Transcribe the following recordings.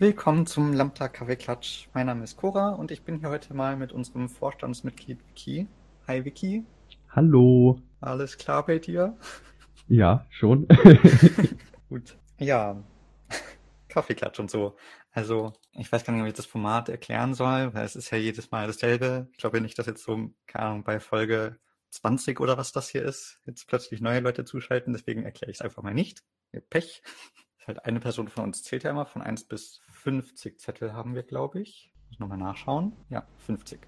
Willkommen zum Lambda Kaffeeklatsch. Mein Name ist Cora und ich bin hier heute mal mit unserem Vorstandsmitglied Vicky. Hi Vicky. Hallo. Alles klar bei dir? Ja, schon. Gut. Ja, Kaffeeklatsch und so. Also, ich weiß gar nicht, ob ich das Format erklären soll, weil es ist ja jedes Mal dasselbe. Ich glaube nicht, dass jetzt so, keine Ahnung, bei Folge 20 oder was das hier ist, jetzt plötzlich neue Leute zuschalten, deswegen erkläre ich es einfach mal nicht. Pech. Halt eine Person von uns zählt ja immer von 1 bis 50 Zettel haben wir, glaube ich. Muss nochmal nachschauen. Ja, 50.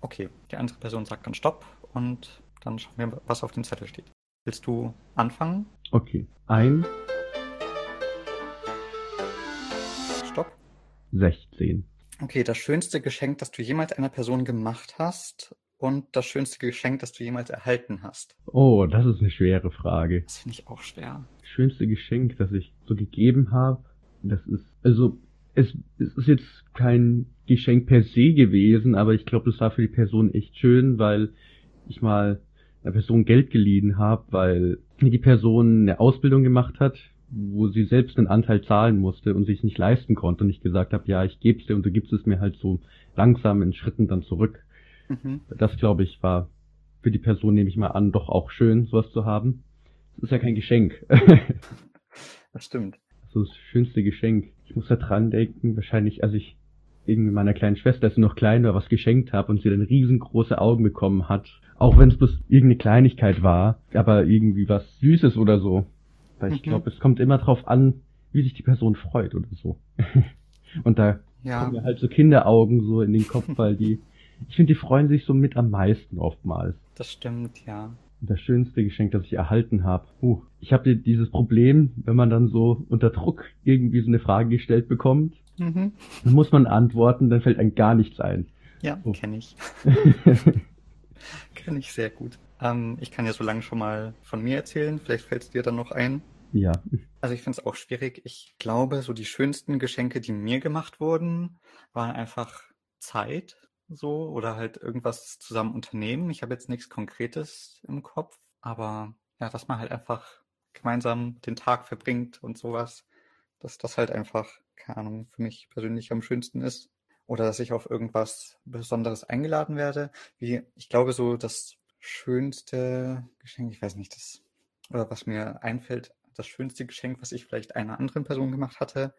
Okay, die andere Person sagt dann Stopp und dann schauen wir, was auf dem Zettel steht. Willst du anfangen? Okay. Ein. Stopp. 16. Okay, das schönste Geschenk, das du jemals einer Person gemacht hast und das schönste Geschenk, das du jemals erhalten hast? Oh, das ist eine schwere Frage. Das finde ich auch schwer. Das schönste Geschenk, das ich so gegeben habe, das ist, also, es, es ist jetzt kein Geschenk per se gewesen, aber ich glaube, das war für die Person echt schön, weil ich mal einer Person Geld geliehen habe, weil die Person eine Ausbildung gemacht hat, wo sie selbst einen Anteil zahlen musste und sich nicht leisten konnte und ich gesagt habe, ja, ich gebe es dir und du gibst es mir halt so langsam in Schritten dann zurück. Mhm. Das, glaube ich, war für die Person, nehme ich mal an, doch auch schön, sowas zu haben. Das ist ja kein Geschenk. das stimmt. So das schönste Geschenk. Ich muss da dran denken, wahrscheinlich, als ich irgendwie meiner kleinen Schwester, als sie noch klein war, was geschenkt habe und sie dann riesengroße Augen bekommen hat. Auch wenn es bloß irgendeine Kleinigkeit war, aber irgendwie was Süßes oder so. Weil ich mhm. glaube, es kommt immer drauf an, wie sich die Person freut oder so. und da ja. kommen mir halt so Kinderaugen so in den Kopf, weil die ich finde, die freuen sich so mit am meisten oftmals. Das stimmt, ja. Das schönste Geschenk, das ich erhalten habe. Uh, ich habe dieses Problem, wenn man dann so unter Druck irgendwie so eine Frage gestellt bekommt, mhm. dann muss man antworten, dann fällt einem gar nichts ein. Ja, oh. kenne ich. kenne ich sehr gut. Ähm, ich kann ja so lange schon mal von mir erzählen, vielleicht fällt es dir dann noch ein. Ja. Also ich finde es auch schwierig. Ich glaube, so die schönsten Geschenke, die mir gemacht wurden, waren einfach Zeit so oder halt irgendwas zusammen unternehmen. Ich habe jetzt nichts Konkretes im Kopf, aber ja, dass man halt einfach gemeinsam den Tag verbringt und sowas, dass das halt einfach, keine Ahnung, für mich persönlich am schönsten ist. Oder dass ich auf irgendwas Besonderes eingeladen werde. Wie, ich glaube, so das schönste Geschenk, ich weiß nicht, das, oder was mir einfällt, das schönste Geschenk, was ich vielleicht einer anderen Person gemacht hatte,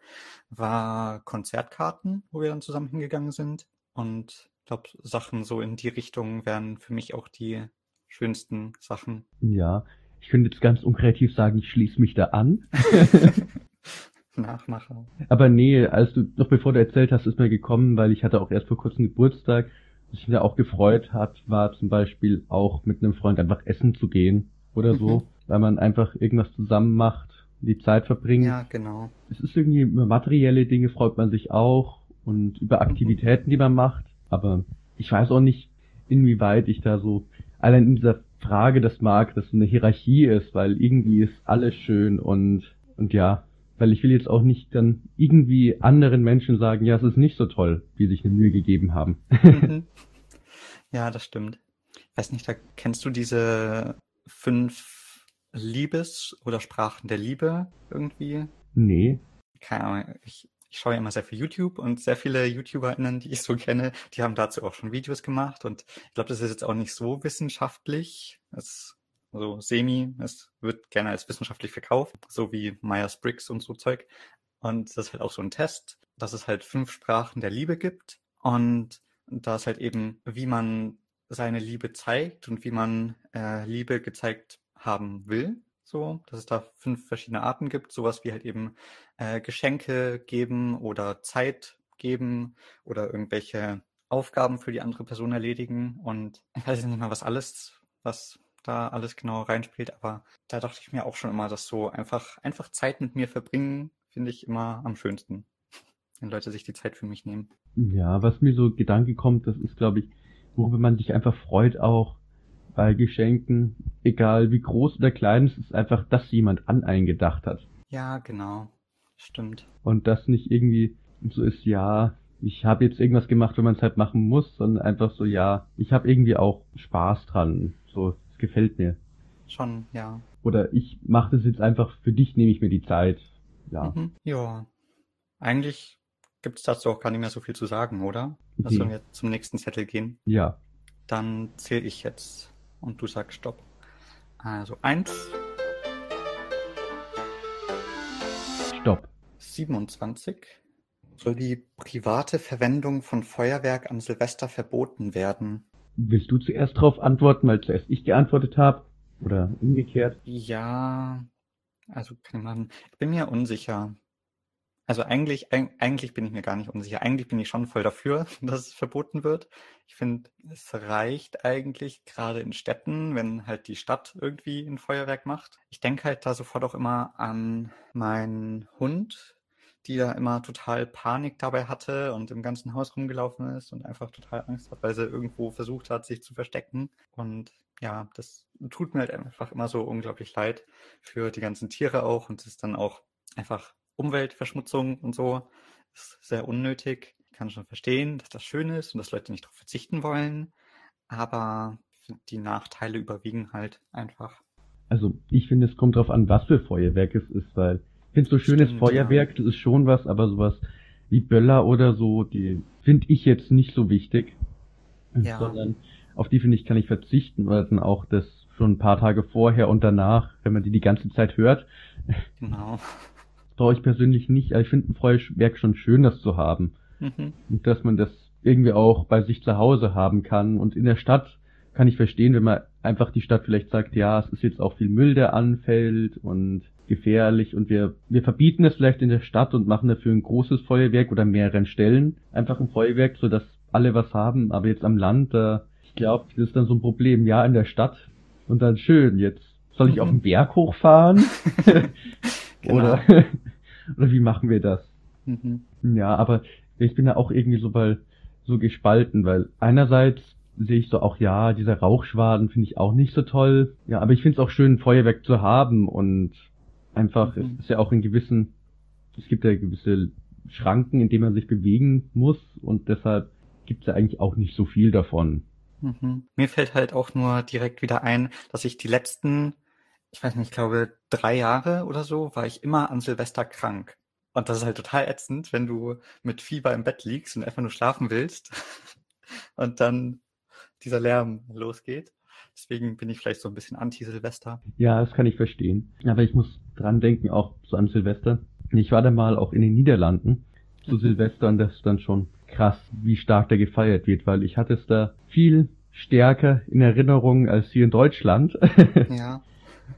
war Konzertkarten, wo wir dann zusammen hingegangen sind. Und glaube, Sachen so in die Richtung wären für mich auch die schönsten Sachen. Ja, ich könnte jetzt ganz unkreativ sagen, ich schließe mich da an. Nachmacher. Aber nee, als du, noch bevor du erzählt hast, ist mir gekommen, weil ich hatte auch erst vor kurzem Geburtstag. Was mich da auch gefreut hat, war zum Beispiel auch mit einem Freund einfach essen zu gehen oder so, mhm. weil man einfach irgendwas zusammen macht, die Zeit verbringt. Ja, genau. Es ist irgendwie über materielle Dinge freut man sich auch und über mhm. Aktivitäten, die man macht. Aber ich weiß auch nicht, inwieweit ich da so allein in dieser Frage das mag, dass so eine Hierarchie ist, weil irgendwie ist alles schön und, und ja, weil ich will jetzt auch nicht dann irgendwie anderen Menschen sagen, ja, es ist nicht so toll, wie sich eine Mühe gegeben haben. Mhm. Ja, das stimmt. Ich weiß nicht, da kennst du diese fünf Liebes- oder Sprachen der Liebe irgendwie? Nee. Keine Ahnung, ich ich schaue ja immer sehr viel YouTube und sehr viele YouTuberInnen, die ich so kenne, die haben dazu auch schon Videos gemacht und ich glaube, das ist jetzt auch nicht so wissenschaftlich. Es, also semi, es wird gerne als wissenschaftlich verkauft, so wie Myers-Briggs und so Zeug. Und das ist halt auch so ein Test, dass es halt fünf Sprachen der Liebe gibt und da ist halt eben, wie man seine Liebe zeigt und wie man äh, Liebe gezeigt haben will so, dass es da fünf verschiedene Arten gibt, sowas wie halt eben äh, Geschenke geben oder Zeit geben oder irgendwelche Aufgaben für die andere Person erledigen und ich weiß nicht mal, was alles, was da alles genau reinspielt, aber da dachte ich mir auch schon immer, dass so einfach, einfach Zeit mit mir verbringen, finde ich immer am schönsten. Wenn Leute sich die Zeit für mich nehmen. Ja, was mir so Gedanke kommt, das ist, glaube ich, worüber man sich einfach freut auch, bei Geschenken, egal wie groß oder klein, es ist einfach, dass jemand an einen gedacht hat. Ja, genau. Stimmt. Und das nicht irgendwie so ist, ja, ich habe jetzt irgendwas gemacht, wenn man es halt machen muss, sondern einfach so, ja, ich habe irgendwie auch Spaß dran. So, es gefällt mir. Schon, ja. Oder ich mache das jetzt einfach für dich, nehme ich mir die Zeit. Ja. Mhm. Ja. Eigentlich gibt es dazu auch gar nicht mehr so viel zu sagen, oder? Nee. Also wenn wir zum nächsten Zettel gehen, Ja. dann zähle ich jetzt und du sagst Stopp. Also eins, Stopp. 27. Soll die private Verwendung von Feuerwerk an Silvester verboten werden? Willst du zuerst drauf antworten, weil zuerst ich geantwortet habe? Oder umgekehrt? Ja, also ich machen. Ich bin mir unsicher. Also eigentlich, eig- eigentlich bin ich mir gar nicht unsicher. Eigentlich bin ich schon voll dafür, dass es verboten wird. Ich finde, es reicht eigentlich gerade in Städten, wenn halt die Stadt irgendwie ein Feuerwerk macht. Ich denke halt da sofort auch immer an meinen Hund, die da immer total Panik dabei hatte und im ganzen Haus rumgelaufen ist und einfach total Angst hat, weil sie irgendwo versucht hat, sich zu verstecken. Und ja, das tut mir halt einfach immer so unglaublich leid für die ganzen Tiere auch und es ist dann auch einfach Umweltverschmutzung und so. Ist sehr unnötig. Ich kann schon verstehen, dass das schön ist und dass Leute nicht darauf verzichten wollen. Aber die Nachteile überwiegen halt einfach. Also, ich finde, es kommt drauf an, was für Feuerwerk es ist, weil ich finde so schönes Stimmt, Feuerwerk, das ist schon was, aber sowas wie Böller oder so, die finde ich jetzt nicht so wichtig. Ja. Sondern auf die finde ich, kann ich verzichten, weil dann auch das schon ein paar Tage vorher und danach, wenn man die die ganze Zeit hört, Genau. Brauche ich persönlich nicht. Aber ich finde ein Feuerwerk schon schön, das zu haben. Mhm. Und dass man das irgendwie auch bei sich zu Hause haben kann. Und in der Stadt kann ich verstehen, wenn man einfach die Stadt vielleicht sagt, ja, es ist jetzt auch viel Müll, der anfällt und gefährlich und wir, wir verbieten es vielleicht in der Stadt und machen dafür ein großes Feuerwerk oder mehreren Stellen einfach ein Feuerwerk, sodass alle was haben. Aber jetzt am Land, da, ich glaube, das ist dann so ein Problem. Ja, in der Stadt und dann schön, jetzt soll ich Mhm. auf den Berg hochfahren? Genau. Oder, oder wie machen wir das? Mhm. Ja, aber ich bin da auch irgendwie so bei, so gespalten, weil einerseits sehe ich so auch, ja, dieser Rauchschwaden finde ich auch nicht so toll. Ja, aber ich finde es auch schön, Feuerwerk zu haben und einfach, Mhm. es ist ja auch in gewissen, es gibt ja gewisse Schranken, in denen man sich bewegen muss und deshalb gibt es ja eigentlich auch nicht so viel davon. Mhm. Mir fällt halt auch nur direkt wieder ein, dass ich die letzten, ich weiß nicht, ich glaube drei Jahre oder so, war ich immer an Silvester krank. Und das ist halt total ätzend, wenn du mit Fieber im Bett liegst und einfach nur schlafen willst und dann dieser Lärm losgeht. Deswegen bin ich vielleicht so ein bisschen anti-Silvester. Ja, das kann ich verstehen. Aber ich muss dran denken, auch so an Silvester. Ich war da mal auch in den Niederlanden zu Mhm. Silvester und das ist dann schon krass, wie stark da gefeiert wird, weil ich hatte es da viel stärker in Erinnerung als hier in Deutschland. Ja.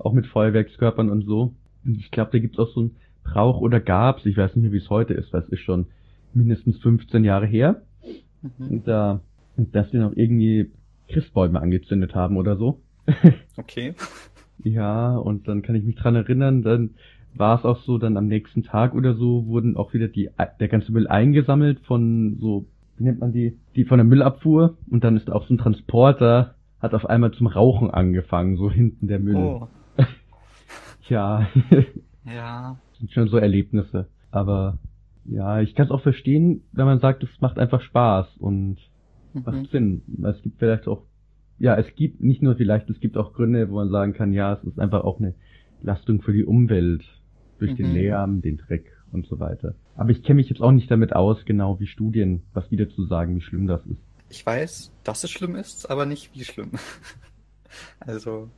auch mit Feuerwerkskörpern und so. Und ich glaube, da gibt's auch so einen Brauch oder gab's, ich weiß nicht mehr, wie es heute ist, weil es ist schon mindestens 15 Jahre her. Mhm. Und da, und dass wir noch irgendwie Christbäume angezündet haben oder so. Okay. Ja, und dann kann ich mich dran erinnern, dann war es auch so, dann am nächsten Tag oder so wurden auch wieder die, der ganze Müll eingesammelt von so, wie nennt man die, die von der Müllabfuhr und dann ist auch so ein Transporter, hat auf einmal zum Rauchen angefangen, so hinten der Müll. Oh. Ja, Ja. sind schon so Erlebnisse. Aber ja, ich kann es auch verstehen, wenn man sagt, es macht einfach Spaß und Mhm. macht Sinn. Es gibt vielleicht auch, ja, es gibt nicht nur vielleicht, es gibt auch Gründe, wo man sagen kann, ja, es ist einfach auch eine Lastung für die Umwelt durch den Mhm. Lärm, den Dreck und so weiter. Aber ich kenne mich jetzt auch nicht damit aus, genau wie Studien, was die dazu sagen, wie schlimm das ist. Ich weiß, dass es schlimm ist, aber nicht wie schlimm. Also,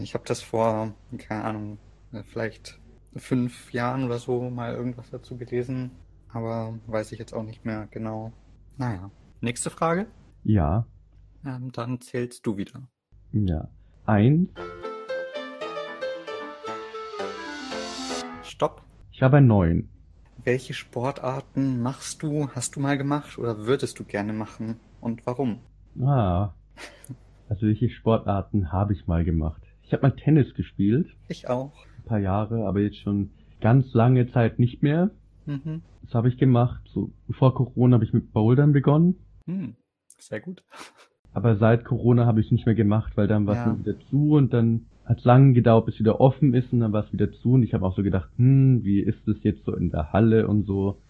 ich habe das vor, keine Ahnung, äh, vielleicht fünf Jahren oder so mal irgendwas dazu gelesen, aber weiß ich jetzt auch nicht mehr genau. Naja, nächste Frage. Ja, Ähm, dann zählst du wieder. ja. Eins, Stopp. ich habe ein Neun. Welche Sportarten machst du, hast du mal gemacht oder würdest du gerne machen und warum? Ah, also welche Sportarten habe ich mal gemacht? Ich habe mal Tennis gespielt, Ich auch. ein paar Jahre, aber jetzt schon ganz lange Zeit nicht mehr. Mhm. Das habe ich gemacht. So vor Corona habe ich mit Bouldern begonnen, Hm. Sehr gut. aber seit Corona habe ich es nicht mehr gemacht, weil dann war es Ja. wieder zu und dann hat es lange gedauert, bis es wieder offen ist und dann war es wieder zu und ich habe auch so gedacht, hm, wie ist es jetzt so in der Halle und so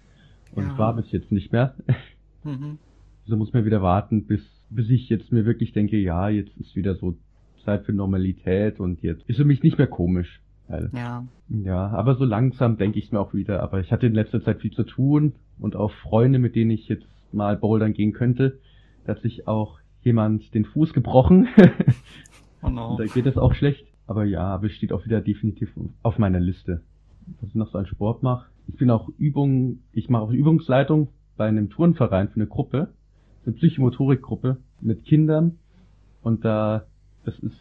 und Ja. war bis jetzt nicht mehr. Mhm. So muss man wieder warten, bis, bis ich jetzt mir wirklich denke, ja, jetzt ist wieder so Zeit für Normalität und jetzt ist für mich nicht mehr komisch. Weil, Ja. ja, aber so langsam denke ich mir auch wieder. Aber ich hatte in letzter Zeit viel zu tun und auch Freunde, mit denen ich jetzt mal bouldern gehen könnte. Da hat sich auch jemand den Fuß gebrochen. Oh no. da geht es auch schlecht. Aber ja, aber es steht auch wieder definitiv auf meiner Liste. Was ich noch so an Sport mache. Ich bin auch Übungen, ich mache auch Übungsleitung bei einem Turnverein für eine Gruppe, eine Psychomotorikgruppe mit Kindern. Und da, das ist,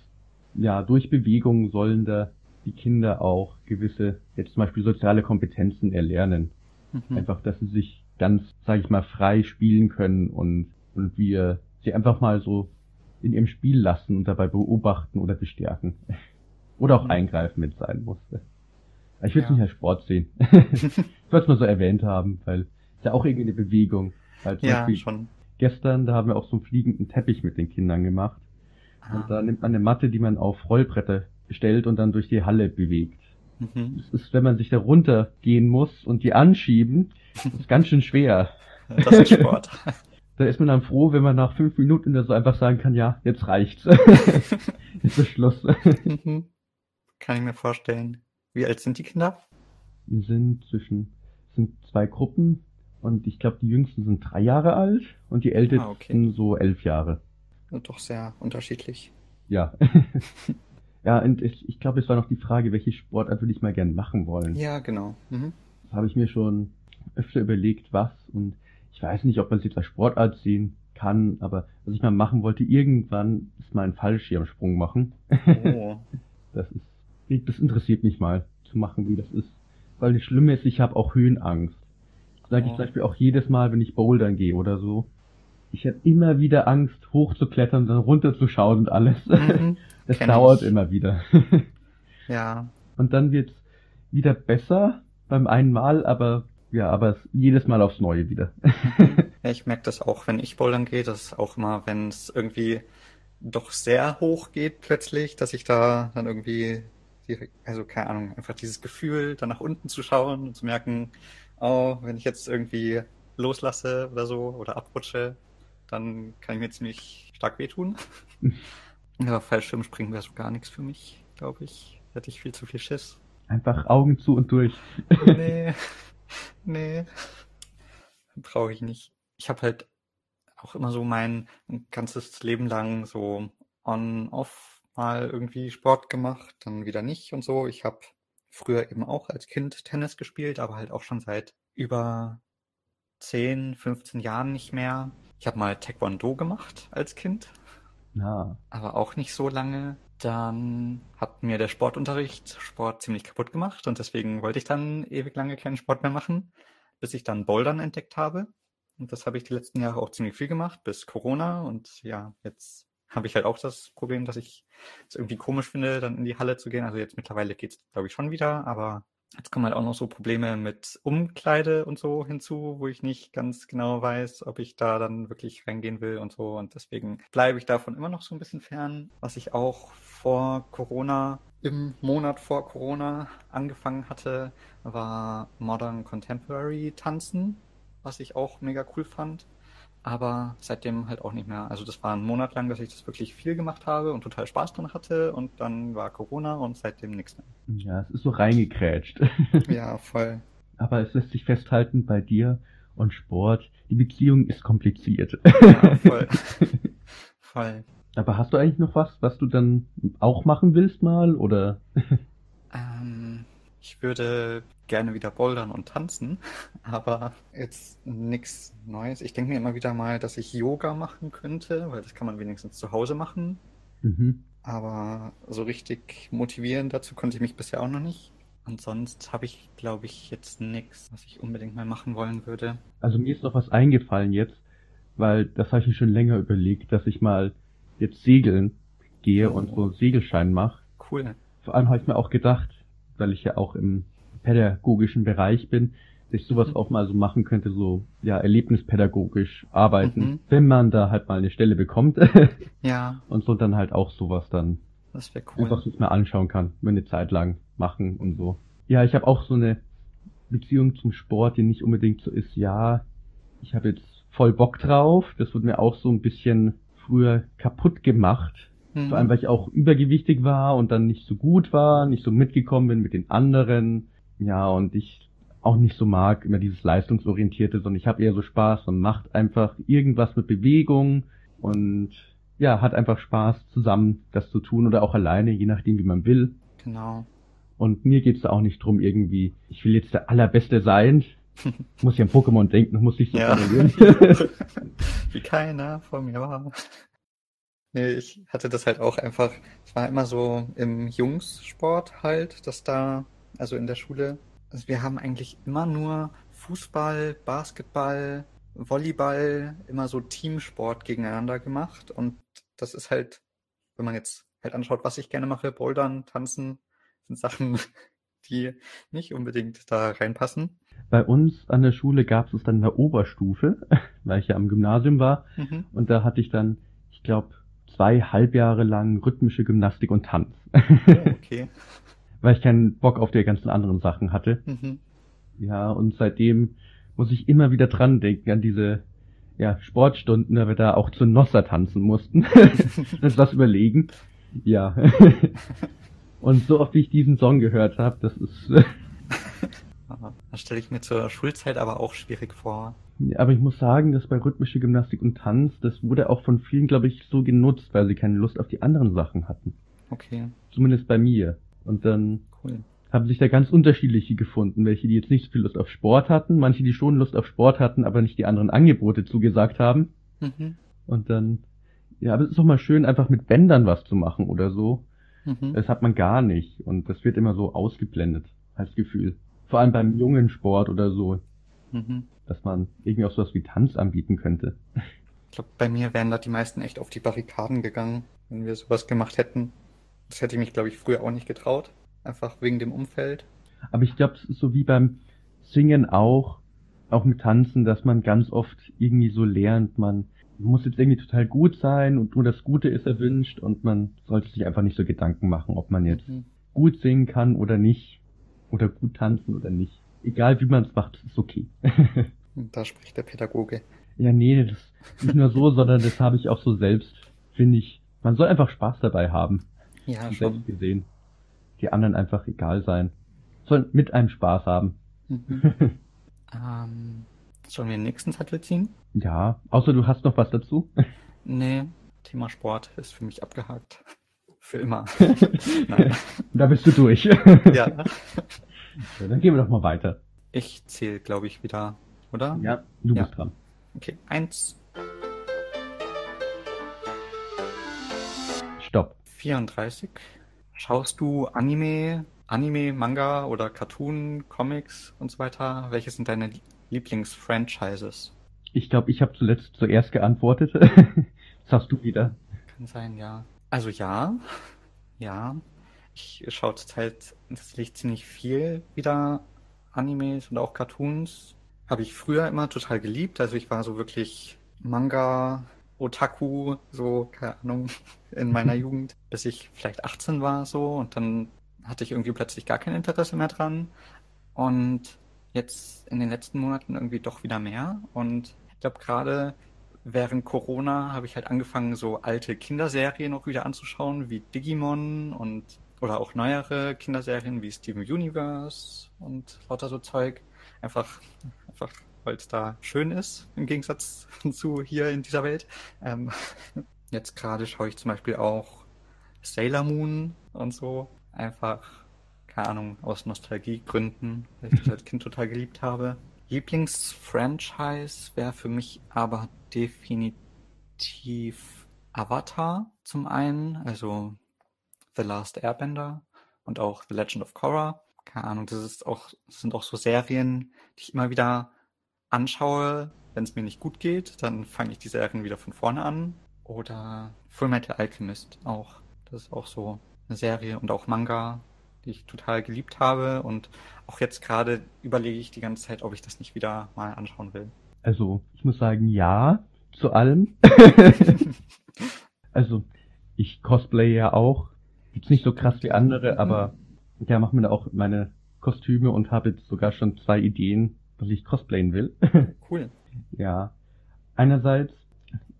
ja, durch Bewegung sollen da die Kinder auch gewisse, jetzt zum Beispiel soziale Kompetenzen erlernen. Mhm. Einfach, dass sie sich ganz, sage ich mal, frei spielen können und, und wir sie einfach mal so in ihrem Spiel lassen und dabei beobachten oder bestärken. Oder auch Mhm. eingreifen, wenn es sein musste. Ich würde es Ja. nicht als Sport sehen. ich wollte es mal so erwähnt haben, weil es ja auch irgendwie eine Bewegung. Weil zum Ja, Beispiel schon. Gestern, da haben wir auch so einen fliegenden Teppich mit den Kindern gemacht. Ah. Und da nimmt man eine Matte, die man auf Rollbretter stellt und dann durch die Halle bewegt. Mhm. Das ist, wenn man sich da runtergehen muss und die anschieben, das ist ganz schön schwer. Das ist Sport. Da ist man dann froh, wenn man nach fünf Minuten oder so einfach sagen kann, ja, jetzt reicht's. jetzt ist Schluss. Mhm. Kann ich mir vorstellen. Wie alt sind die Kinder? Wir sind zwischen, sind zwei Gruppen und ich glaube, die jüngsten sind drei Jahre alt und die ältesten Ah, okay. so elf Jahre. Doch sehr unterschiedlich. Ja. ja, und ich, ich glaube, es war noch die Frage, welche Sportart würde ich mal gern machen wollen. Ja, genau. Mhm. Das habe ich mir schon öfter überlegt, was. Und ich weiß nicht, ob man es jetzt als Sportart sehen kann, aber was ich mal machen wollte, irgendwann ist mal einen Fallschirmsprung machen. Oh. Das ist, das interessiert mich mal zu machen, wie das ist. Weil das Schlimme ist, ich habe auch Höhenangst. Sage ich zum Beispiel auch jedes Mal, wenn ich bouldern gehe oder so. Ich habe immer wieder Angst, hochzuklettern dann runterzuschauen und alles. Mhm. Das dauert ich. immer wieder. Ja. Und dann wird's wieder besser beim einen Mal, aber ja, aber es- jedes Mal aufs Neue wieder. Ja, ich merke das auch, wenn ich bouldern gehe, dass auch immer, wenn es irgendwie doch sehr hoch geht plötzlich, dass ich da dann irgendwie, direkt, also keine Ahnung, einfach dieses Gefühl, dann nach unten zu schauen und zu merken, oh, wenn ich jetzt irgendwie loslasse oder so oder abrutsche, dann kann ich mir ziemlich stark wehtun. Ja, Fallschirmspringen wäre so gar nichts für mich, glaube ich. Hätte ich viel zu viel Schiss. Einfach Augen zu und durch. Nee, nee, brauche ich nicht. Ich habe halt auch immer so mein ganzes Leben lang so on-off mal irgendwie Sport gemacht, dann wieder nicht und so. Ich habe früher eben auch als Kind Tennis gespielt, aber halt auch schon seit über 10, 15 Jahren nicht mehr. Ich habe mal Taekwondo gemacht als Kind, Na, aber auch nicht so lange. Dann hat mir der Sportunterricht Sport ziemlich kaputt gemacht und deswegen wollte ich dann ewig lange keinen Sport mehr machen, bis ich dann Bouldern entdeckt habe. Und das habe ich die letzten Jahre auch ziemlich viel gemacht, bis Corona. Und ja, jetzt habe ich halt auch das Problem, dass ich es irgendwie komisch finde, dann in die Halle zu gehen. Also jetzt mittlerweile geht's, glaube ich, schon wieder, aber jetzt kommen halt auch noch so Probleme mit Umkleide und so hinzu, wo ich nicht ganz genau weiß, ob ich da dann wirklich reingehen will und so. Und deswegen bleibe ich davon immer noch so ein bisschen fern. Was ich auch vor Corona, im Monat vor Corona angefangen hatte, war Modern Contemporary Tanzen, was ich auch mega cool fand. Aber seitdem halt auch nicht mehr. Also das war ein Monat lang, dass ich das wirklich viel gemacht habe und total Spaß dran hatte. Und dann war Corona und seitdem nichts mehr. ja, es ist so reingekrätscht. Ja, voll. Aber es lässt sich festhalten bei dir und Sport. Die Beziehung ist kompliziert. Ja, voll. Voll. Aber hast du eigentlich noch was, was du dann auch machen willst mal? Oder? Ähm, ich würde gerne wieder bouldern und tanzen, aber jetzt nichts Neues. Ich denke mir immer wieder mal, dass ich Yoga machen könnte, weil das kann man wenigstens zu Hause machen. Mhm. Aber so richtig motivieren dazu konnte ich mich bisher auch noch nicht. Und sonst habe ich, glaube ich, jetzt nichts, was ich unbedingt mal machen wollen würde. Also mir ist noch was eingefallen jetzt, weil das habe ich mir schon länger überlegt, dass ich mal jetzt segeln gehe und so Segelschein mache. Cool. Vor allem habe ich mir auch gedacht, weil ich ja auch im pädagogischen Bereich bin, dass ich sowas Mhm. auch mal so machen könnte, so ja erlebnispädagogisch arbeiten, Mhm. wenn man da halt mal eine Stelle bekommt Ja, und so dann halt auch sowas dann das wäre cool. einfach sich mal anschauen kann, über eine Zeit lang machen und so. Ja, ich habe auch so eine Beziehung zum Sport, die nicht unbedingt so ist, ja, ich habe jetzt voll Bock drauf. Das wurde mir auch so ein bisschen früher kaputt gemacht, Mhm. Vor allem, weil ich auch übergewichtig war und dann nicht so gut war, nicht so mitgekommen bin mit den anderen. Ja, und ich auch nicht so mag, immer dieses leistungsorientierte, sondern ich habe eher so Spaß und macht einfach irgendwas mit Bewegung und ja, hat einfach Spaß zusammen das zu tun oder auch alleine, je nachdem wie man will. Genau. Und mir geht's da auch nicht drum irgendwie, ich will jetzt der Allerbeste sein. muss ja an Pokémon denken, muss ich so ja. Wie keiner vor mir war. Nee, ich hatte das halt auch einfach, es war immer so im Jungssport halt, dass da, also in der Schule, also wir haben eigentlich immer nur Fußball, Basketball, Volleyball, immer so Teamsport gegeneinander gemacht und das ist halt, wenn man jetzt halt anschaut, was ich gerne mache, Bouldern, Tanzen, sind Sachen, die nicht unbedingt da reinpassen. Bei uns an der Schule gab es dann in der Oberstufe, weil ich ja am Gymnasium war. Mhm. Und da hatte ich dann, ich glaube, zwei Halbjahre lang rhythmische Gymnastik und Tanz. Oh, okay. weil ich keinen Bock auf die ganzen anderen Sachen hatte. Mhm. Ja, und seitdem muss ich immer wieder dran denken an diese ja, Sportstunden, da wir da auch zu Nossa tanzen mussten. das was überlegen. Ja. Und so oft wie ich diesen Song gehört habe, das ist. das stelle ich mir zur Schulzeit aber auch schwierig vor. Aber ich muss sagen, dass bei rhythmische Gymnastik und Tanz, das wurde auch von vielen, glaube ich, so genutzt, weil sie keine Lust auf die anderen Sachen hatten. Okay. Zumindest bei mir. Und dann cool. haben sich da ganz unterschiedliche gefunden, welche die jetzt nicht so viel Lust auf Sport hatten, manche die schon Lust auf Sport hatten, aber nicht die anderen Angebote zugesagt haben. Mhm. Und dann, ja, aber es ist doch mal schön, einfach mit Bändern was zu machen oder so. Mhm. Das hat man gar nicht. Und das wird immer so ausgeblendet, als Gefühl. Vor allem beim jungen Sport oder so. Mhm. Dass man irgendwie auch sowas wie Tanz anbieten könnte. Ich glaube, bei mir wären da die meisten echt auf die Barrikaden gegangen, wenn wir sowas gemacht hätten. Das hätte ich mich, glaube ich, früher auch nicht getraut. Einfach wegen dem Umfeld. Aber ich glaube, es ist so wie beim Singen auch, auch mit Tanzen, dass man ganz oft irgendwie so lernt, man muss jetzt irgendwie total gut sein und nur das Gute ist erwünscht und man sollte sich einfach nicht so Gedanken machen, ob man jetzt mhm. gut singen kann oder nicht oder gut tanzen oder nicht. Egal wie man es macht, ist okay. da spricht der Pädagoge. Ja, nee, das ist nicht nur so, sondern das habe ich auch so selbst, finde ich. Man soll einfach Spaß dabei haben. Ja, schon. Selbst gesehen. Die anderen einfach egal sein. Sollen mit einem Spaß haben. Mhm. ähm, Sollen wir den nächsten Zettel ziehen? Ja, außer du hast noch was dazu. Nee, Thema Sport ist für mich abgehakt. Für immer. Nein. Da bist du durch. ja. ja. Dann gehen wir doch mal weiter. Ich zähle, glaube ich, wieder, oder? Ja, du ja. bist dran. Okay, eins. 34. Schaust du Anime, Anime, Manga oder Cartoon, Comics und so weiter? Welche sind deine Lieblingsfranchises? Ich glaube, ich habe zuletzt zuerst geantwortet. das hast du wieder. Kann sein, ja. Also ja, ja. Ich schaue zurzeit tatsächlich ziemlich viel wieder Animes und auch Cartoons. Habe ich früher immer total geliebt. Also ich war so wirklich Manga, Otaku, so, keine Ahnung, in meiner Jugend, bis ich vielleicht 18 war so und dann hatte ich irgendwie plötzlich gar kein Interesse mehr dran. Und jetzt in den letzten Monaten irgendwie doch wieder mehr. Und ich glaube, gerade während Corona habe ich halt angefangen, so alte Kinderserien noch wieder anzuschauen, wie Digimon und oder auch neuere Kinderserien wie Steven Universe und lauter so Zeug. Einfach, einfach weil es da schön ist, im Gegensatz zu hier in dieser Welt. Ähm, jetzt gerade schaue ich zum Beispiel auch Sailor Moon und so. Einfach keine Ahnung, aus Nostalgiegründen, weil ich das als Kind total geliebt habe. Lieblingsfranchise wäre für mich aber definitiv Avatar zum einen, also The Last Airbender und auch The Legend of Korra. Keine Ahnung, das ist auch, das sind auch so Serien, die ich immer wieder anschaue. Wenn es mir nicht gut geht, dann fange ich die Serien wieder von vorne an. Oder Full Metal Alchemist auch. Das ist auch so eine Serie und auch Manga, die ich total geliebt habe. Und auch jetzt gerade überlege ich die ganze Zeit, ob ich das nicht wieder mal anschauen will. Also, ich muss sagen, ja, zu allem. also, ich cosplay ja auch. Jetzt nicht so krass wie andere, mhm. aber ja, mache mir da auch meine Kostüme und habe jetzt sogar schon zwei Ideen, was ich cosplayen will. Cool. ja. Einerseits,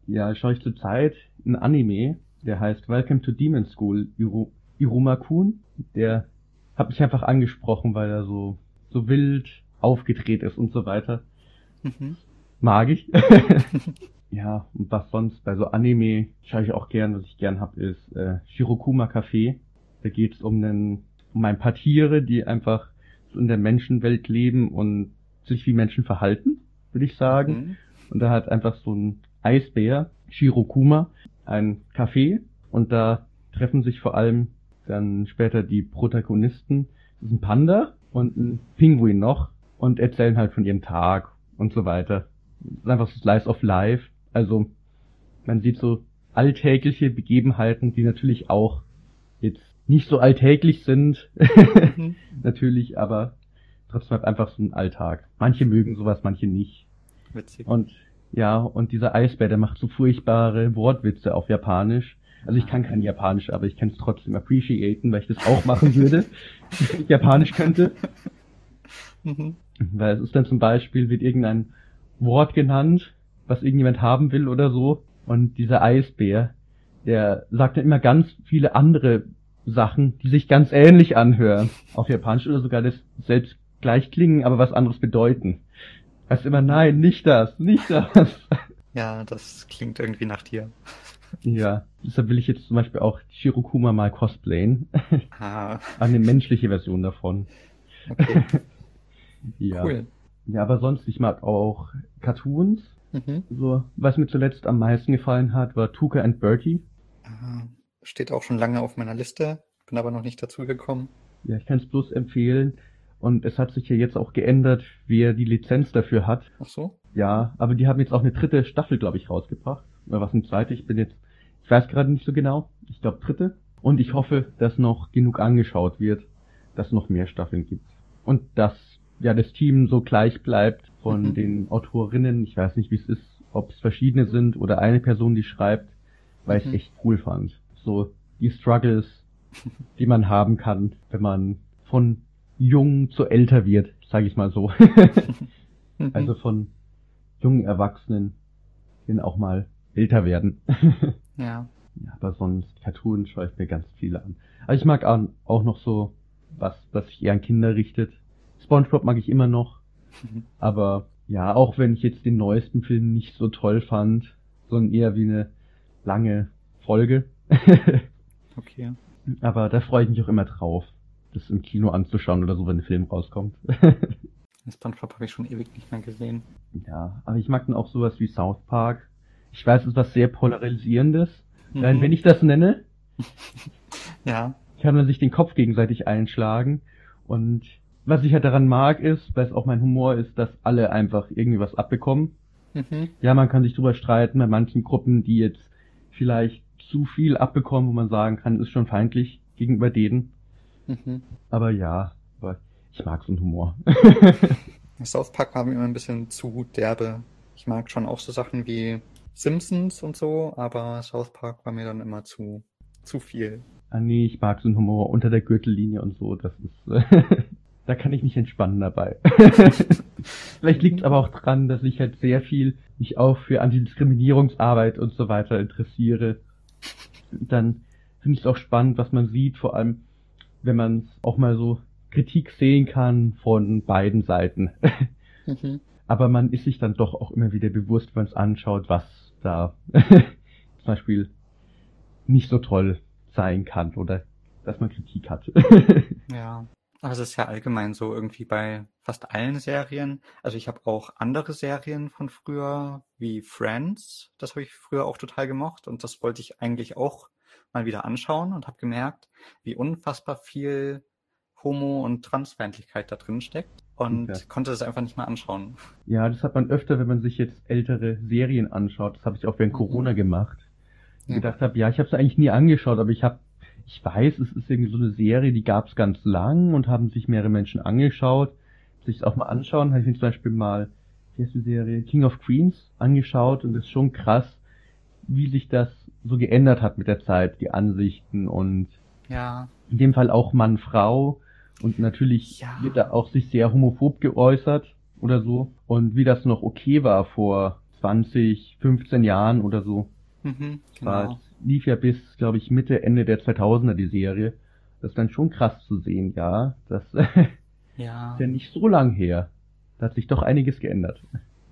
ja, schaue ich zurzeit ein Anime, Der heißt Welcome to Demon School, Iru Iruma-kun. Der hat mich einfach angesprochen, weil er so, so wild aufgedreht ist und so weiter. Mhm. Mag ich. ja, und was sonst bei so Anime schaue ich auch gern, was ich gern hab, ist äh, Shirokuma Café. Da geht's um einen, um ein paar Tiere, die einfach so in der Menschenwelt leben und sich wie Menschen verhalten, würde ich sagen. Mhm. Und da hat einfach so ein Eisbär, Shirokuma, ein Café und da treffen sich vor allem dann später die Protagonisten, das ist ein Panda und ein Pinguin noch und erzählen halt von ihrem Tag und so weiter. Das ist einfach so Slice of Life. Also man sieht so alltägliche Begebenheiten, die natürlich auch jetzt nicht so alltäglich sind, Mhm. natürlich, aber trotzdem halt einfach so ein Alltag. Manche mögen sowas, manche nicht. Witzig. Und ja, und dieser Eisbär, der macht so furchtbare Wortwitze auf Japanisch. Also ich kann kein Japanisch, aber ich kann es trotzdem appreciaten, weil ich das auch machen würde, wenn ich Japanisch könnte. Mhm. Weil es ist dann zum Beispiel, wird irgendein Wort genannt, was irgendjemand haben will oder so. Und dieser Eisbär, der sagt dann immer ganz viele andere Sachen, die sich ganz ähnlich anhören. Auf Japanisch oder sogar das selbst gleich klingen, aber was anderes bedeuten. Heißt immer, nein, nicht das, nicht das. Ja, das klingt irgendwie nach dir. Ja, deshalb will ich jetzt zum Beispiel auch Shirokuma mal cosplayen. Ah, Eine menschliche Version davon. okay, Ja. cool. Ja, aber sonst, ich mag auch Cartoons. Mhm. So, was mir zuletzt am meisten gefallen hat, war Tuka and Bertie. Ah, steht auch schon lange auf meiner Liste, bin aber noch nicht dazu gekommen. Ja, ich kann es bloß empfehlen. Und es hat sich ja jetzt auch geändert, wer die Lizenz dafür hat. Ach so? Ja, aber die haben jetzt auch eine dritte Staffel, glaube ich, rausgebracht. Oder was eine zweite? Ich bin jetzt, ich weiß gerade nicht so genau. Ich glaube dritte. Und ich hoffe, dass noch genug angeschaut wird, dass es noch mehr Staffeln gibt. Und dass ja das Team so gleich bleibt von Mhm. den Autorinnen. Ich weiß nicht, wie es ist, ob es verschiedene sind oder eine Person, die schreibt, weil ich Mhm. echt cool fand. So die Struggles, die man haben kann, wenn man von jung zu älter wird, sage ich mal so. Also von jungen Erwachsenen, dann auch mal älter werden. ja. ja, aber sonst Cartoon schaue ich mir ganz viele an. Aber ich mag auch noch so was, was sich eher an Kinder richtet. SpongeBob mag ich immer noch, aber ja, auch wenn ich jetzt den neuesten Film nicht so toll fand, sondern eher wie eine lange Folge. Okay. aber da freue ich mich auch immer drauf, das im Kino anzuschauen oder so, wenn ein Film rauskommt. SpongeBob habe ich schon ewig nicht mehr gesehen. Ja, aber ich mag dann auch sowas wie South Park. Ich weiß, es ist was sehr Polarisierendes. Mhm. wenn ich das nenne, Ja. kann man sich den Kopf gegenseitig einschlagen. Und was ich halt daran mag, ist, weil es auch mein Humor ist, dass alle einfach irgendwie was abbekommen. Mhm. Ja, man kann sich drüber streiten bei manchen Gruppen, die jetzt vielleicht zu viel abbekommen, wo man sagen kann, ist schon feindlich gegenüber denen. Mhm. Aber ja, aber ich mag so einen Humor. South Park war mir immer ein bisschen zu derbe. Ich mag schon auch so Sachen wie Simpsons und so, aber South Park war mir dann immer zu, zu viel. Ah nee, ich mag so einen Humor unter der Gürtellinie und so, das ist, da kann ich mich entspannen dabei. Vielleicht liegt es aber auch dran, dass ich halt sehr viel mich auch für Antidiskriminierungsarbeit und so weiter interessiere. Dann finde ich es auch spannend, was man sieht, vor allem wenn man auch mal so Kritik sehen kann von beiden Seiten. Mhm. Aber man ist sich dann doch auch immer wieder bewusst, wenn man es anschaut, was da zum Beispiel nicht so toll sein kann oder dass man Kritik hat. Ja. Aber es ist ja allgemein so irgendwie bei fast allen Serien. Also ich habe auch andere Serien von früher, wie Friends. Das habe ich früher auch total gemocht und das wollte ich eigentlich auch mal wieder anschauen und habe gemerkt, wie unfassbar viel Homo- und Transfeindlichkeit da drin steckt und Ja. konnte das einfach nicht mehr anschauen. ja, das hat man öfter, wenn man sich jetzt ältere Serien anschaut. Das habe ich auch während Mhm. Corona gemacht. Und Ja. gedacht habe, ja, ich habe es eigentlich nie angeschaut, aber ich habe, ich weiß, es ist irgendwie so eine Serie, die gab es ganz lang und haben sich mehrere Menschen angeschaut. Sich auch mal anschauen, habe ich mir zum Beispiel mal, wie heißt die Serie, King of Queens angeschaut und es ist schon krass, wie sich das so geändert hat mit der Zeit, die Ansichten und Ja, in dem Fall auch Mann, Frau und natürlich Ja. wird da auch sich sehr homophob geäußert oder so und wie das noch okay war vor 20, 15 Jahren oder so, mhm, war genau. halt lief ja bis, glaube ich, Mitte, Ende der 2000er die Serie. Das ist dann schon krass zu sehen, ja. Das Ja, ist ja nicht so lang her. Da hat sich doch einiges geändert.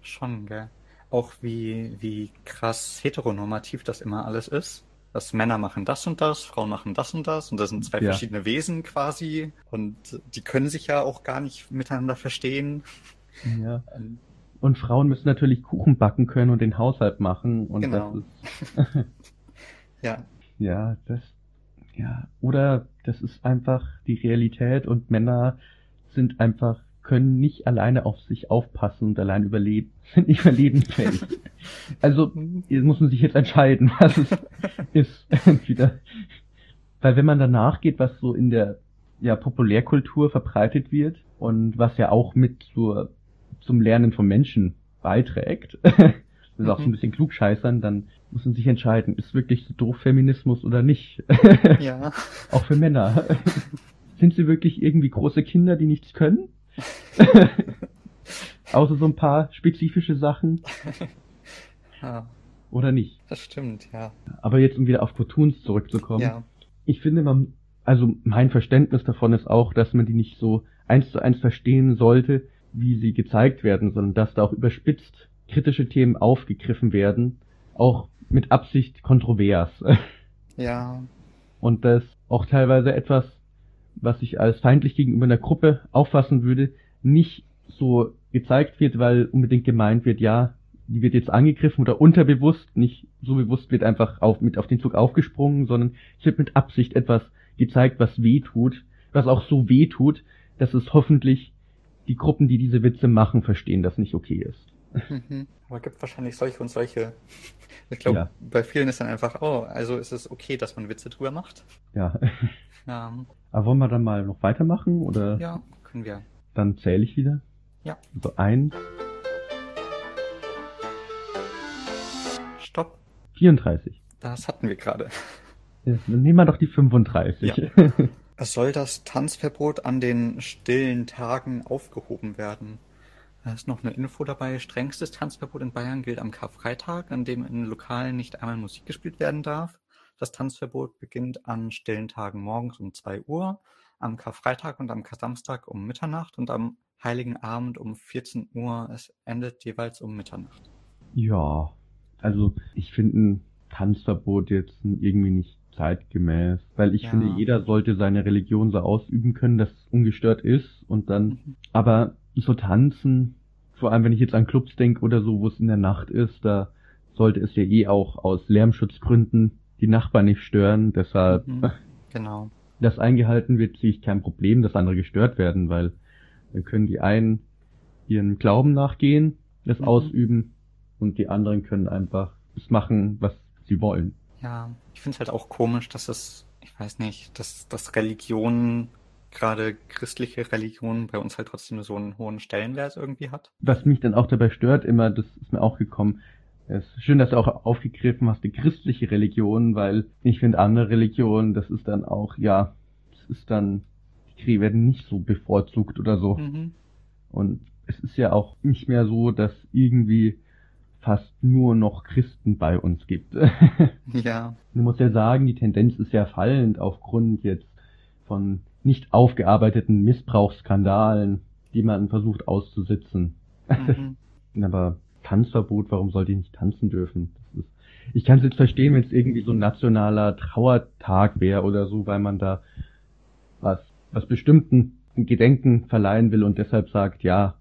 schon, gell. Auch wie, wie krass heteronormativ das immer alles ist. Dass Männer machen das und das, Frauen machen das und das und das sind zwei Ja. verschiedene Wesen quasi und die können sich ja auch gar nicht miteinander verstehen. Ja. Ähm, Und Frauen müssen natürlich Kuchen backen können und den Haushalt machen. Und Genau. das ist, Ja, ja, das, ja, oder das ist einfach die Realität und Männer sind einfach, können nicht alleine auf sich aufpassen und allein überleben, sind nicht überlebensfähig. Also, muss man sich jetzt entscheiden, was es ist. Entweder, weil wenn man danach geht, was so in der ja, Populärkultur verbreitet wird und was ja auch mit zur, zum Lernen von Menschen beiträgt, das ist auch so ein Mhm. bisschen klugscheißern, dann muss man sich entscheiden, ist wirklich so doof Feminismus oder nicht? ja, auch für Männer. Sind sie wirklich irgendwie große Kinder, die nichts können? Außer so ein paar spezifische Sachen ja, oder nicht? das stimmt, ja. Aber jetzt, um wieder auf Cartoons zurückzukommen. Ja, Ich finde, man, also mein Verständnis davon ist auch, dass man die nicht so eins zu eins verstehen sollte, wie sie gezeigt werden, sondern dass da auch überspitzt kritische Themen aufgegriffen werden, auch mit Absicht kontrovers. ja, Und das auch teilweise etwas, was ich als feindlich gegenüber einer Gruppe auffassen würde, nicht so gezeigt wird, weil unbedingt gemeint wird, ja, die wird jetzt angegriffen oder unterbewusst, nicht so bewusst wird einfach auf, mit auf den Zug aufgesprungen, sondern es wird mit Absicht etwas gezeigt, was weh tut, was auch so weh tut, dass es hoffentlich die Gruppen, die diese Witze machen, verstehen, dass nicht okay ist. Mhm. Aber gibt wahrscheinlich solche und solche. Ich glaube, Ja. bei vielen ist dann einfach, oh, also ist es okay, dass man Witze drüber macht. Ja. Ja, Aber wollen wir dann mal noch weitermachen oder ja können wir. dann zähle ich wieder? Ja. Also eins, Stopp. 34. Das hatten wir gerade. Ja, dann nehmen wir doch die 35. Ja. Es soll das Tanzverbot an den stillen Tagen aufgehoben werden. Da ist noch eine Info dabei. Strengstes Tanzverbot in Bayern gilt am Karfreitag, an dem in Lokalen nicht einmal Musik gespielt werden darf. Das Tanzverbot beginnt an stillen Tagen morgens um 2 Uhr, am Karfreitag und am Samstag um Mitternacht und am Heiligen Abend um 14 Uhr. Es endet jeweils um Mitternacht. ja, also ich finde ein Tanzverbot jetzt irgendwie nicht zeitgemäß, weil ich Ja. finde, jeder sollte seine Religion so ausüben können, dass es ungestört ist und dann, Mhm. aber so tanzen, vor allem wenn ich jetzt an Clubs denke oder so, wo es in der Nacht ist, da sollte es ja eh auch aus Lärmschutzgründen die Nachbarn nicht stören, deshalb Mhm. Genau. das eingehalten wird, sehe ich kein Problem, dass andere gestört werden, weil dann können die einen ihren Glauben nachgehen, das Mhm. ausüben und die anderen können einfach das machen, was sie wollen. Ja, ich finde es halt auch komisch, dass es, ich weiß nicht, dass, dass Religion, gerade christliche Religion, bei uns halt trotzdem so einen hohen Stellenwert irgendwie hat. Was mich dann auch dabei stört, immer, das ist mir auch gekommen, es ist schön, dass du auch aufgegriffen hast, die christliche Religion, weil ich finde, andere Religionen, das ist dann auch, ja, es ist dann, die Kriege werden nicht so bevorzugt oder so. Mhm. Und es ist ja auch nicht mehr so, dass irgendwie fast nur noch Christen bei uns gibt. Ja, Du musst ja sagen, die Tendenz ist ja fallend aufgrund jetzt von nicht aufgearbeiteten Missbrauchsskandalen, die man versucht auszusitzen. mhm. Aber Tanzverbot, warum soll die nicht tanzen dürfen? Das ist, ich kann es jetzt verstehen, wenn es irgendwie so ein nationaler Trauertag wäre oder so, weil man da was, was bestimmten Gedenken verleihen will und deshalb sagt, ja,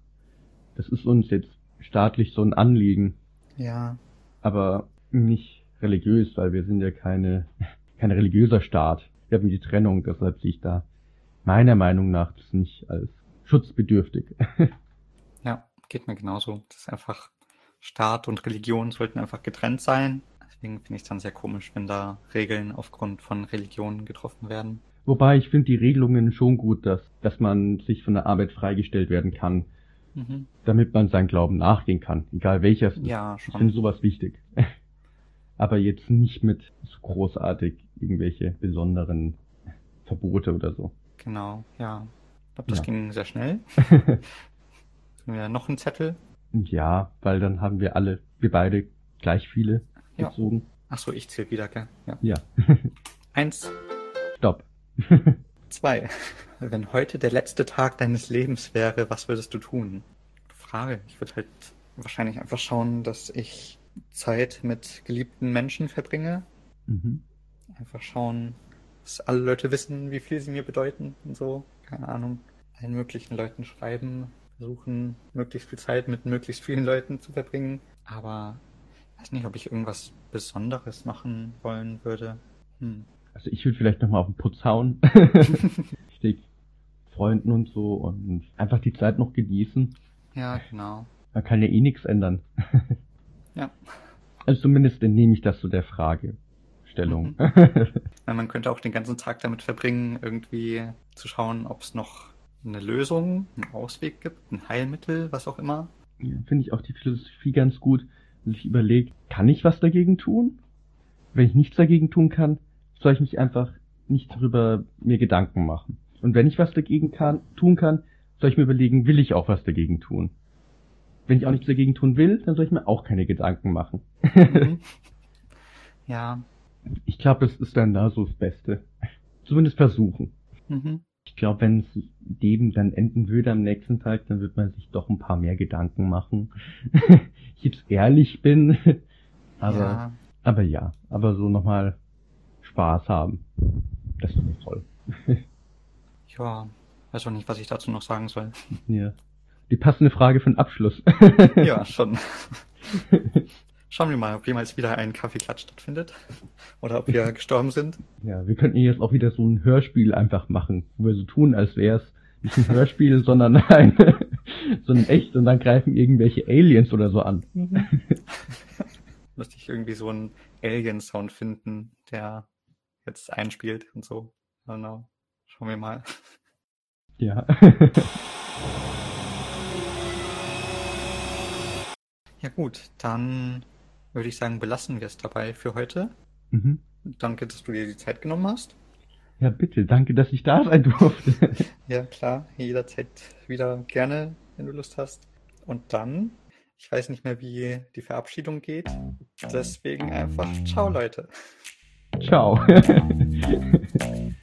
das ist uns jetzt staatlich so ein Anliegen, ja, aber nicht religiös, weil wir sind ja keine, kein religiöser Staat. Wir haben die Trennung, deshalb sehe ich da meiner Meinung nach das nicht als schutzbedürftig. ja, geht mir genauso. Das ist einfach, Staat und Religion sollten einfach getrennt sein. Deswegen finde ich es dann sehr komisch, wenn da Regeln aufgrund von Religion getroffen werden. Wobei ich finde die Regelungen schon gut, dass, dass man sich von der Arbeit freigestellt werden kann, Mhm. damit man seinen Glauben nachgehen kann, egal welcher. Ja, Ich finde schon. sowas wichtig. Aber jetzt nicht mit so großartig irgendwelche besonderen Verbote oder so. Genau, ja. Ich glaube, das Ja. ging sehr schnell. Haben wir noch einen Zettel? Ja, weil dann haben wir alle, wir beide gleich viele Ja. gezogen. Ach so, ich zähle wieder, gell? Ja. Ja. Eins, Stopp. zwei. Wenn heute der letzte Tag deines Lebens wäre, was würdest du tun? Frage. Ich würde halt wahrscheinlich einfach schauen, dass ich Zeit mit geliebten Menschen verbringe. Mhm. Einfach schauen, dass alle Leute wissen, wie viel sie mir bedeuten und so. Keine Ahnung. Allen möglichen Leuten schreiben, versuchen, möglichst viel Zeit mit möglichst vielen Leuten zu verbringen. Aber ich weiß nicht, ob ich irgendwas Besonderes machen wollen würde. Hm. Also ich würde vielleicht nochmal auf den Putz hauen. Richtig. Freunden und so und einfach die Zeit noch genießen. Ja, genau. Man kann ja eh nichts ändern. Ja. Also zumindest entnehme ich das so der Fragestellung. Weil man könnte auch den ganzen Tag damit verbringen, irgendwie zu schauen, ob es noch eine Lösung, einen Ausweg gibt, ein Heilmittel, was auch immer. Ja, Finde ich auch die Philosophie ganz gut, wenn ich überlege, kann ich was dagegen tun? Wenn ich nichts dagegen tun kann, soll ich mich einfach nicht darüber mir Gedanken machen. Und wenn ich was dagegen kann, tun kann, soll ich mir überlegen, will ich auch was dagegen tun? Wenn ich auch nichts dagegen tun will, dann soll ich mir auch keine Gedanken machen. Mhm. ja. Ich glaube, das ist dann da so das Beste. Zumindest versuchen. Mhm. Ich glaube, wenn es Leben dann enden würde am nächsten Tag, dann wird man sich doch ein paar mehr Gedanken machen. ich jetzt ehrlich bin. Aber, ja. aber ja, aber so nochmal Spaß haben. Das ist doch toll. Ja. Weiß auch nicht, was ich dazu noch sagen soll. Ja. Die passende Frage für den Abschluss. Ja, schon. Schauen wir mal, ob jemals wieder ein Kaffeeklatsch stattfindet. Oder ob wir gestorben sind. Ja, wir könnten jetzt auch wieder so ein Hörspiel einfach machen, wo wir so tun, als wäre es nicht ein Hörspiel, sondern ein, sondern echt und dann greifen irgendwelche Aliens oder so an. Müsste ich irgendwie so einen Alien-Sound finden, der jetzt einspielt und so. Genau. Schauen wir mal. Ja. Ja gut, dann würde ich sagen, belassen wir es dabei für heute. Mhm. Danke, dass du dir die Zeit genommen hast. Ja, bitte, danke, dass ich da sein durfte. Ja, klar, jederzeit wieder gerne, wenn du Lust hast. Und dann, ich weiß nicht mehr, wie die Verabschiedung geht. Deswegen einfach ciao, Leute. Ciao.